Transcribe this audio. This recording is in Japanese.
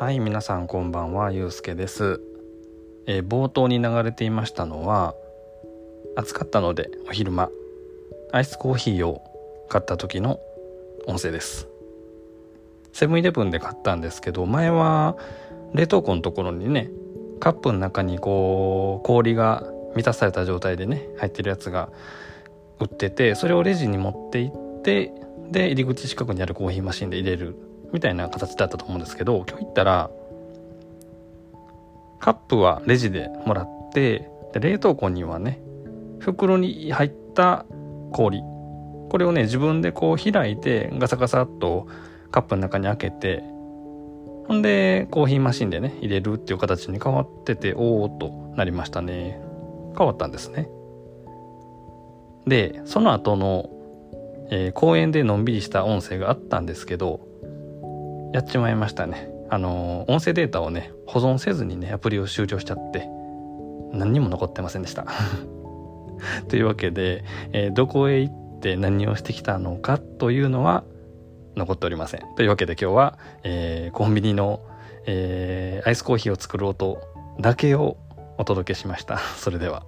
はい皆さんこんばんはゆうすけです、えー、冒頭に流れていましたのは暑かったのでお昼間アイスコーヒーを買った時の音声です。セブンイレブンで買ったんですけど前は冷凍庫のところにねカップの中にこう氷が満たされた状態でね入ってるやつが売っててそれをレジに持って行ってで入り口近くにあるコーヒーマシンで入れるみたいな形だったと思うんですけど今日行ったらカップはレジでもらってで冷凍庫にはね袋に入った氷。これをね自分でこう開いてガサガサっとカップの中に開けてほんでコーヒーマシンでね入れるっていう形に変わってておおっとなりましたね。変わったんですね。でその後の、えー、公園でのんびりした音声があったんですけどやっちまいましたね。あの、音声データをね、保存せずにね、アプリを終了しちゃって、何にも残ってませんでした。というわけで、えー、どこへ行って何をしてきたのかというのは残っておりません。というわけで今日は、えー、コンビニの、えー、アイスコーヒーを作る音だけをお届けしました。それでは。